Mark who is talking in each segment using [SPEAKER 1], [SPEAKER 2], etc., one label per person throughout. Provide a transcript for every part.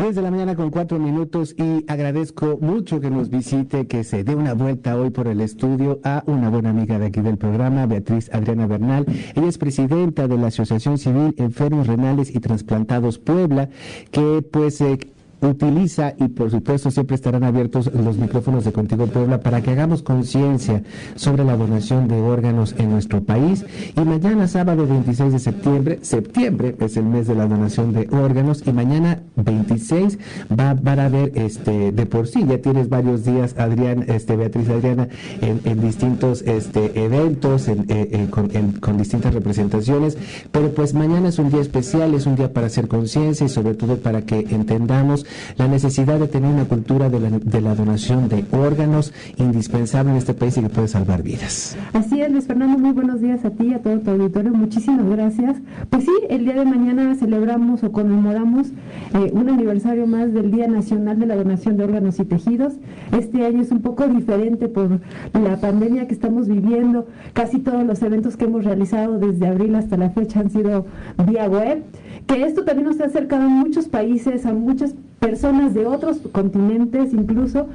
[SPEAKER 1] Desde la mañana con cuatro minutos y agradezco mucho que nos visite, que se dé una vuelta hoy por el estudio a una buena amiga de aquí del programa, Beatriz Adriana Bernal. Ella es presidenta de la Asociación Civil Enfermos Renales y Transplantados Puebla, que pues eh, utiliza y por supuesto siempre estarán abiertos los micrófonos de Contigo Puebla para que hagamos conciencia sobre la donación de órganos en nuestro país. Y mañana sábado 26 de septiembre, septiembre es el mes de la donación de órganos y mañana 26 va, van a haber este de por sí, ya tienes varios días Adrián, este Beatriz Adriana en, distintos este eventos eh, eh, con, con distintas representaciones, pero pues mañana es un día especial, es un día para hacer conciencia y sobre todo para que entendamos la necesidad de tener una cultura de la, de la donación de órganos indispensable en este país y que puede salvar vidas.
[SPEAKER 2] Así es, Luis Fernando, muy buenos días a ti y a todo tu auditorio. Muchísimas gracias. Pues sí, el día de mañana celebramos o conmemoramos eh, un aniversario más del Día Nacional de la Donación de Órganos y Tejidos. Este año es un poco diferente por la pandemia que estamos viviendo. Casi todos los eventos que hemos realizado desde abril hasta la fecha han sido vía web que esto también nos ha acercado a muchos países, a muchas personas de otros continentes incluso,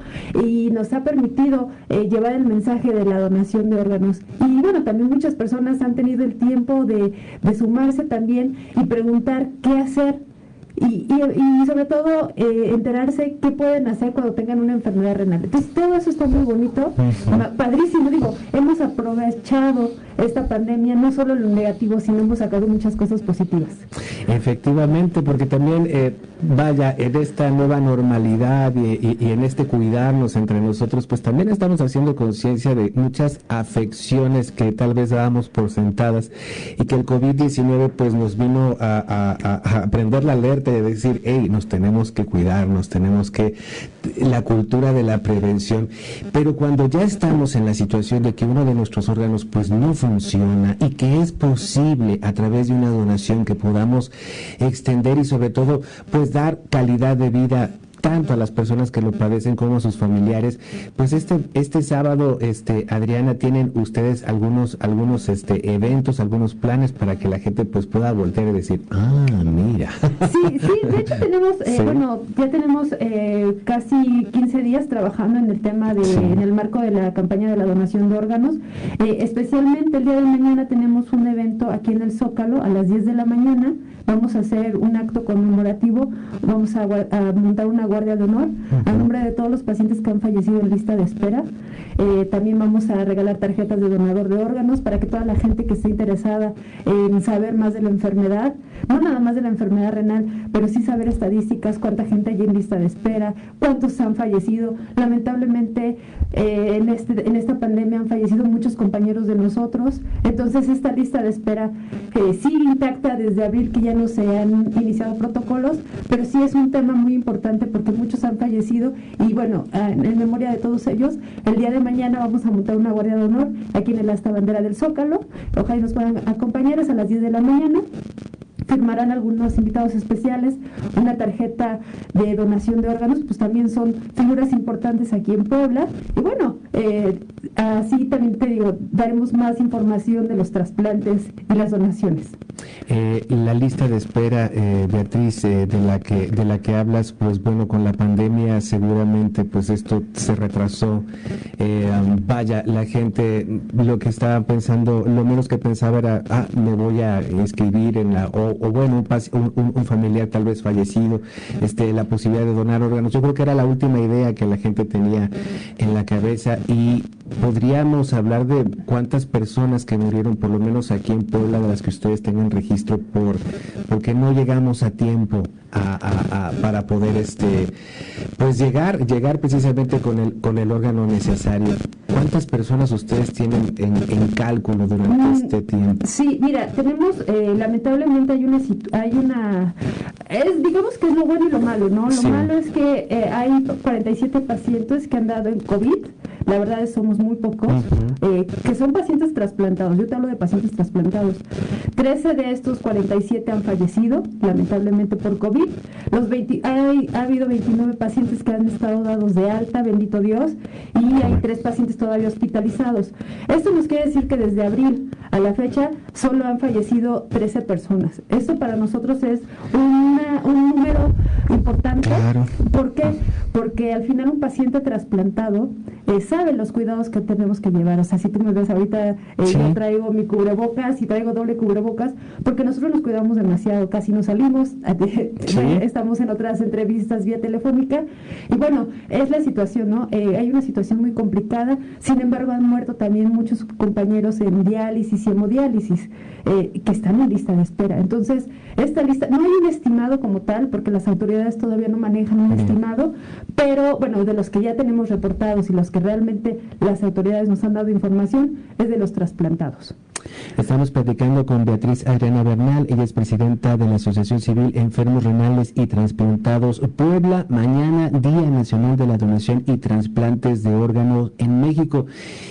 [SPEAKER 2] y nos ha permitido eh, llevar el mensaje de la donación de órganos. Y bueno, también muchas personas han tenido el tiempo de, de sumarse también y preguntar qué hacer y, y, sobre todo eh, enterarse qué pueden hacer cuando tengan una enfermedad renal. Entonces todo eso está muy bonito, padrísimo, digo, hemos aprovechado esta pandemia, no solo lo negativo, sino hemos sacado muchas cosas positivas.
[SPEAKER 1] Efectivamente, porque también, eh, vaya, en esta nueva normalidad y, y, en este cuidarnos entre nosotros, pues también estamos haciendo conciencia de muchas afecciones que tal vez dábamos por sentadas y que el COVID-19 pues nos vino a, a, a aprender la alerta de decir, hey, nos tenemos que cuidar, nos tenemos que, la cultura de la prevención, pero cuando ya estamos en la situación de que uno de nuestros órganos pues no funciona y que es posible a través de una donación que podamos extender y sobre todo pues dar calidad de vida tanto a las personas que lo padecen como a sus familiares. Pues este este sábado, este Adriana, tienen ustedes algunos algunos este eventos, algunos planes para que la gente pues pueda voltear y decir, ah, mira.
[SPEAKER 2] Sí, sí, de hecho tenemos, eh, bueno, ya tenemos eh, casi 15 días trabajando en el tema de, en el marco de la campaña de la donación de órganos. Eh, especialmente el día de mañana tenemos un evento aquí en el Zócalo a las 10 de la mañana. Vamos a hacer un acto conmemorativo, vamos a, a montar una guardia de honor a nombre de todos los pacientes que han fallecido en lista de espera. Eh, también vamos a regalar tarjetas de donador de órganos para que toda la gente que esté interesada en saber más de la enfermedad, no nada más de la enfermedad renal, pero sí saber estadísticas, cuánta gente hay en lista de espera, cuántos han fallecido. Lamentablemente eh, en, este, en esta pandemia han fallecido muchos compañeros de nosotros, entonces esta lista de espera que sigue intacta desde abril que ya no se han iniciado protocolos, pero sí es un tema muy importante porque muchos han fallecido y bueno, en memoria de todos ellos, el día de mañana vamos a montar una guardia de honor aquí en el asta bandera del Zócalo. Ojalá nos puedan acompañar a las 10 de la mañana firmarán algunos invitados especiales, una tarjeta de donación de órganos, pues también son figuras importantes aquí en Puebla. Y bueno, eh, así también te digo, daremos más información de los trasplantes y las donaciones.
[SPEAKER 1] Eh, la lista de espera, eh, Beatriz, de la que de la que hablas, pues bueno, con la pandemia seguramente pues esto se retrasó. vaya, la gente lo que estaba pensando, lo menos que pensaba era, ah, me voy a inscribir en la o, bueno, un, un, familiar tal vez fallecido, este, la posibilidad de donar órganos. Yo creo que era la última idea que la gente tenía en la cabeza y podríamos hablar de cuántas personas que murieron, por lo menos aquí en Puebla, de las que ustedes tengan registro, por porque no llegamos a tiempo a, para poder este pues llegar llegar precisamente con el con el órgano necesario. ¿Cuántas personas ustedes tienen en, cálculo durante mm, este tiempo?
[SPEAKER 2] Sí, mira, tenemos eh, lamentablemente hay una hay una es digamos que es lo bueno y lo malo, ¿no? Lo malo es que eh, hay 47 pacientes que han dado en COVID la verdad es somos muy pocos, eh, que son pacientes trasplantados. Yo te hablo de pacientes trasplantados. 13 de estos 47 han fallecido, lamentablemente por COVID. Los 20, hay, ha habido 29 pacientes que han estado dados de alta, bendito Dios, y hay tres pacientes todavía hospitalizados. Esto nos quiere decir que desde abril a la fecha solo han fallecido 13 personas. Esto para nosotros es un número importante. ¿Por qué? Porque al final un paciente trasplantado eh, sabe los cuidados que tenemos que llevar. O sea, si tú me ves ahorita, eh, yo traigo mi cubrebocas y traigo doble cubrebocas, porque nosotros nos cuidamos demasiado, casi no salimos, estamos en otras entrevistas vía telefónica. Y bueno, es la situación, ¿no? Eh, hay una situación muy complicada, sin embargo han muerto también muchos compañeros en diálisis y hemodiálisis que están en lista de espera. Entonces, esta lista, no hay un estimado como tal, porque las autoridades todavía no manejan un estimado, pero bueno, de los que ya tenemos reportados y los que realmente las autoridades nos han dado información, es de los trasplantados.
[SPEAKER 1] Estamos platicando con Beatriz Adriana Bernal, ella es presidenta de la Asociación Civil Enfermos Renales y Transplantados Puebla. Mañana, Día Nacional de la Donación y Transplantes de Órganos en México.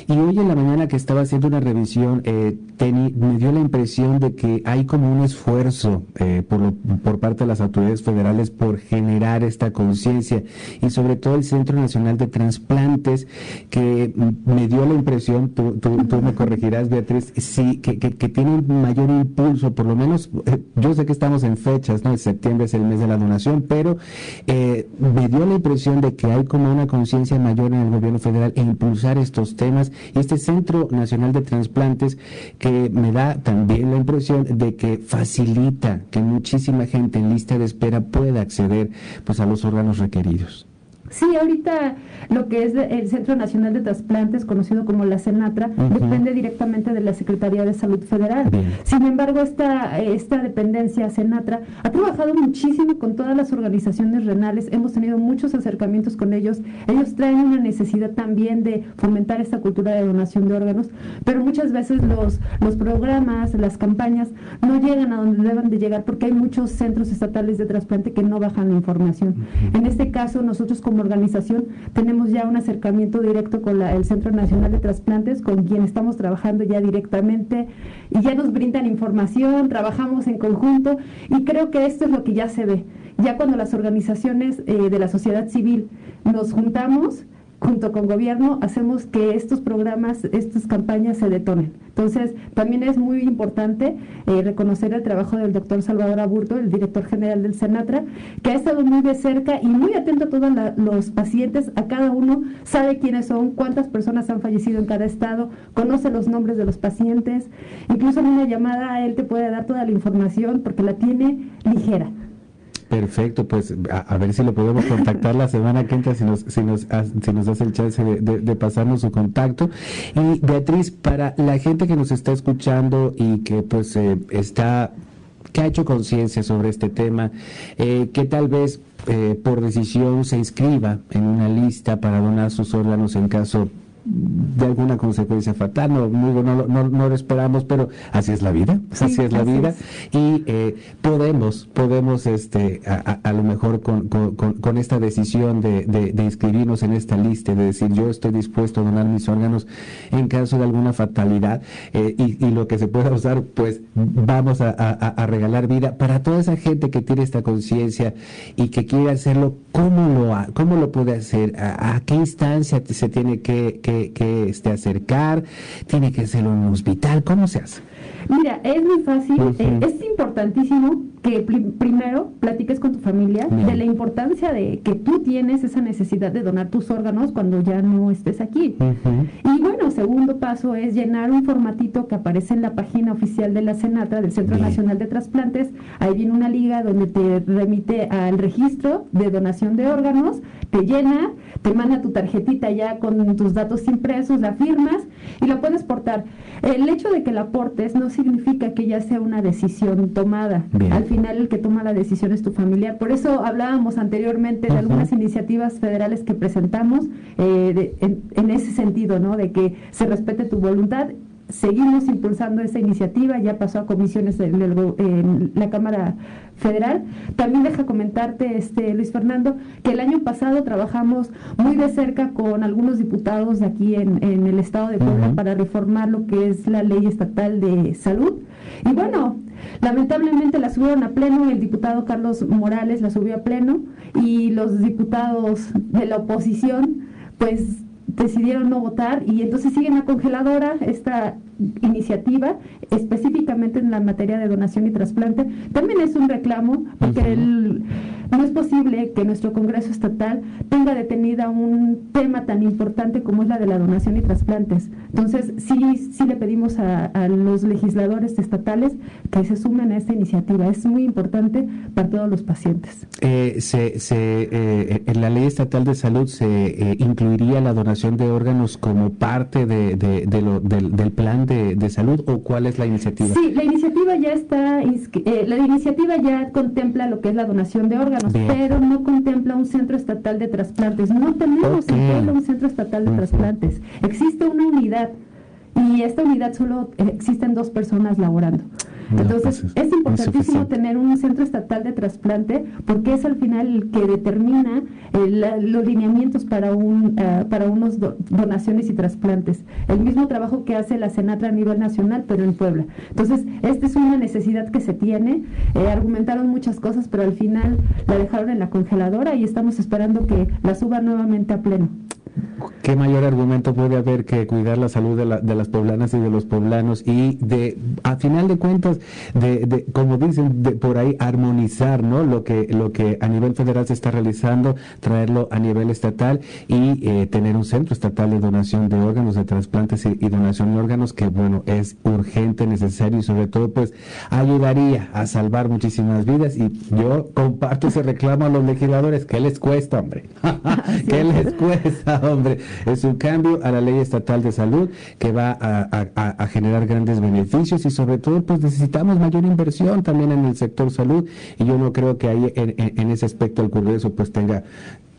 [SPEAKER 1] Y hoy en la mañana que estaba haciendo una revisión, eh, me dio la impresión de que hay como un esfuerzo eh, por, por parte de las autoridades federales por generar esta conciencia y sobre todo el Centro Nacional de Transplantes que me dio la impresión, tú, tú, tú me corregirás Beatriz, que, que, tiene un mayor impulso, por lo menos, eh, yo sé que estamos en fechas, ¿no? En septiembre es el mes de la donación, pero eh, me dio la impresión de que hay como una conciencia mayor en el gobierno federal en impulsar estos temas. Y este Centro Nacional de Transplantes, que me da también la impresión de que facilita que muchísima gente en lista de espera pueda acceder pues a los órganos requeridos.
[SPEAKER 2] Sí, ahorita lo que es el Centro Nacional de Trasplantes, conocido como la CENATRA, depende directamente de la Secretaría de Salud Federal. Sin embargo, esta, esta dependencia, CENATRA, ha trabajado muchísimo con todas las organizaciones renales, hemos tenido muchos acercamientos con ellos, ellos traen una necesidad también de fomentar esta cultura de donación de órganos, pero muchas veces los, los programas, las campañas, no llegan a donde deben de llegar porque hay muchos centros estatales de trasplante que no bajan la información. En este caso, nosotros como organización tenemos ya un acercamiento directo con el Centro Nacional de Trasplantes, con quien estamos trabajando ya directamente y ya nos brindan información, trabajamos en conjunto y creo que esto es lo que ya se ve. Ya cuando las organizaciones eh, de la sociedad civil nos juntamos, junto con gobierno hacemos que estos programas, estas campañas se detonen. Entonces, también es muy importante eh, reconocer el trabajo del doctor Salvador Aburto, el director general del Senatra, que ha estado muy de cerca y muy atento a todos los pacientes, a cada uno, sabe quiénes son, cuántas personas han fallecido en cada estado, conoce los nombres de los pacientes, incluso en una llamada él te puede dar toda la información porque la tiene ligera.
[SPEAKER 1] Perfecto, pues a, ver si lo podemos contactar la semana que entra, si nos, si nos, si nos hace el chance de, pasarnos su contacto. Y Beatriz, para la gente que nos está escuchando y que pues eh, está, que ha hecho conciencia sobre este tema, eh, que tal vez eh, por decisión se inscriba en una lista para donar sus órganos en caso de alguna consecuencia fatal, no, no, no, no, lo esperamos, pero así es la vida, así es la vida, y eh, podemos, podemos este, a, a, lo mejor con, con, con esta decisión de, de, inscribirnos en esta lista, de decir yo estoy dispuesto a donar mis órganos en caso de alguna fatalidad, eh, y, y, lo que se pueda usar, pues vamos a, a, regalar vida para toda esa gente que tiene esta conciencia y que quiere hacerlo, ¿cómo lo, cómo lo puede hacer? ¿A, qué instancia se tiene que que, este, acercar? ¿Tiene que ser en un hospital? ¿Cómo se hace?
[SPEAKER 2] Mira, es muy fácil, eh, es importantísimo que primero platiques con tu familia de la importancia de que tú tienes esa necesidad de donar tus órganos cuando ya no estés aquí. Y bueno, segundo paso es llenar un formatito que aparece en la página oficial de la Senatra, del Centro Nacional de Trasplantes. Ahí viene una liga donde te remite al registro de donación de órganos, te llena, te manda tu tarjetita ya con tus datos impresos, la firmas y la puedes portar. El hecho de que la portes no significa que ya sea una decisión tomada. Al final el que toma la decisión es tu familiar. Por eso hablábamos anteriormente de algunas iniciativas federales que presentamos eh, en, ese sentido, ¿no? De que se respete tu voluntad seguimos impulsando esa iniciativa, ya pasó a comisiones en, la Cámara Federal. También deja comentarte, este Luis Fernando, que el año pasado trabajamos muy de cerca con algunos diputados de aquí en, el estado de Puebla para reformar lo que es la ley estatal de salud. Y bueno, lamentablemente la subieron a pleno, el diputado Carlos Morales la subió a pleno y los diputados de la oposición pues decidieron no votar y entonces sigue en la congeladora esta iniciativa específicamente en la materia de donación y trasplante. También es un reclamo porque el no es posible que nuestro Congreso Estatal tenga detenida un tema tan importante como es la de la donación y trasplantes. Entonces, sí, sí le pedimos a, los legisladores estatales que se sumen a esta iniciativa. Es muy importante para todos los pacientes.
[SPEAKER 1] Eh, se, eh, en la ley estatal de salud se eh, incluiría la donación de órganos como parte de, del, plan de, salud o cuál es la iniciativa?
[SPEAKER 2] Sí, la iniciativa ya está, la iniciativa ya contempla lo que es la donación de órganos pero no contempla un centro estatal de trasplantes. No tenemos en Puebla un centro estatal de trasplantes. Existe una unidad y esta unidad solo existen dos personas laborando. Entonces, pues, es importantísimo tener un centro estatal de trasplante porque es al final el que determina eh, los lineamientos para un uh, para unos donaciones y trasplantes. El mismo trabajo que hace la Senatra a nivel nacional, pero en Puebla. Entonces, esta es una necesidad que se tiene. Eh, argumentaron muchas cosas, pero al final la dejaron en la congeladora y estamos esperando que la suba nuevamente a pleno.
[SPEAKER 1] ¿Qué mayor argumento puede haber que cuidar la salud de, de, las poblanas y de los poblanos y de, a final de cuentas, de, como dicen, de por ahí armonizar, ¿no? Lo que, lo que a nivel federal se está realizando, traerlo a nivel estatal y eh, tener un centro estatal de donación de órganos, de trasplantes y, donación de órganos que, bueno, es urgente, necesario y sobre todo, pues, ayudaría a salvar muchísimas vidas y yo comparto ese reclamo a los legisladores. ¿Qué les cuesta, hombre? ¿Qué les cuesta? hombre, es un cambio a la ley estatal de salud que va a, generar grandes beneficios y sobre todo pues necesitamos mayor inversión también en el sector salud. Y yo no creo que ahí en, en ese aspecto el Congreso pues tenga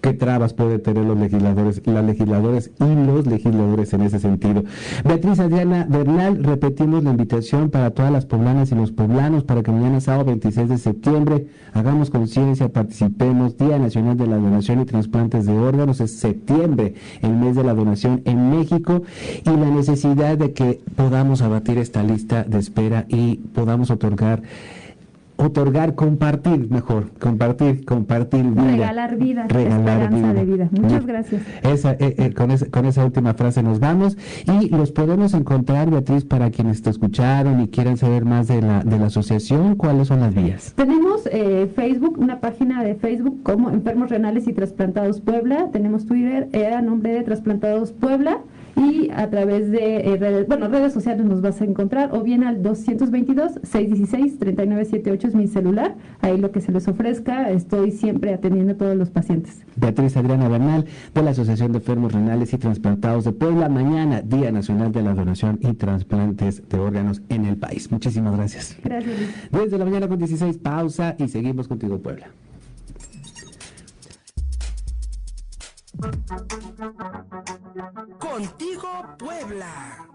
[SPEAKER 1] qué trabas puede tener los legisladores, las legisladores y los legisladores en ese sentido. Beatriz Adriana Bernal, repetimos la invitación para todas las poblanas y los poblanos para que mañana sábado 26 de septiembre hagamos conciencia, participemos, Día Nacional de la Donación y Transplantes de Órganos, es septiembre, el mes de la donación en México y la necesidad de que podamos abatir esta lista de espera y podamos otorgar otorgar, compartir, mejor, compartir, compartir
[SPEAKER 2] vida. Regalar vida, regalar esperanza de vida. Muchas gracias.
[SPEAKER 1] Esa, eh, eh, con, esa, con, esa, última frase nos vamos y los podemos encontrar, Beatriz, para quienes te escucharon y quieran saber más de la, de la asociación, ¿cuáles son las vías?
[SPEAKER 2] Tenemos eh, Facebook, una página de Facebook como Enfermos Renales y Trasplantados Puebla, tenemos Twitter a nombre de Trasplantados Puebla y a través de eh, redes, bueno, redes sociales nos vas a encontrar o bien al 222-616-3978 es mi celular, ahí lo que se les ofrezca, estoy siempre atendiendo a todos los pacientes.
[SPEAKER 1] Beatriz Adriana Bernal de la Asociación de Enfermos Renales y Transplantados de Puebla, mañana Día Nacional de la Donación y Transplantes de Órganos en el país. Muchísimas gracias.
[SPEAKER 2] Gracias.
[SPEAKER 1] Desde la mañana con 16, pausa y seguimos contigo Puebla.
[SPEAKER 3] Contigo Puebla.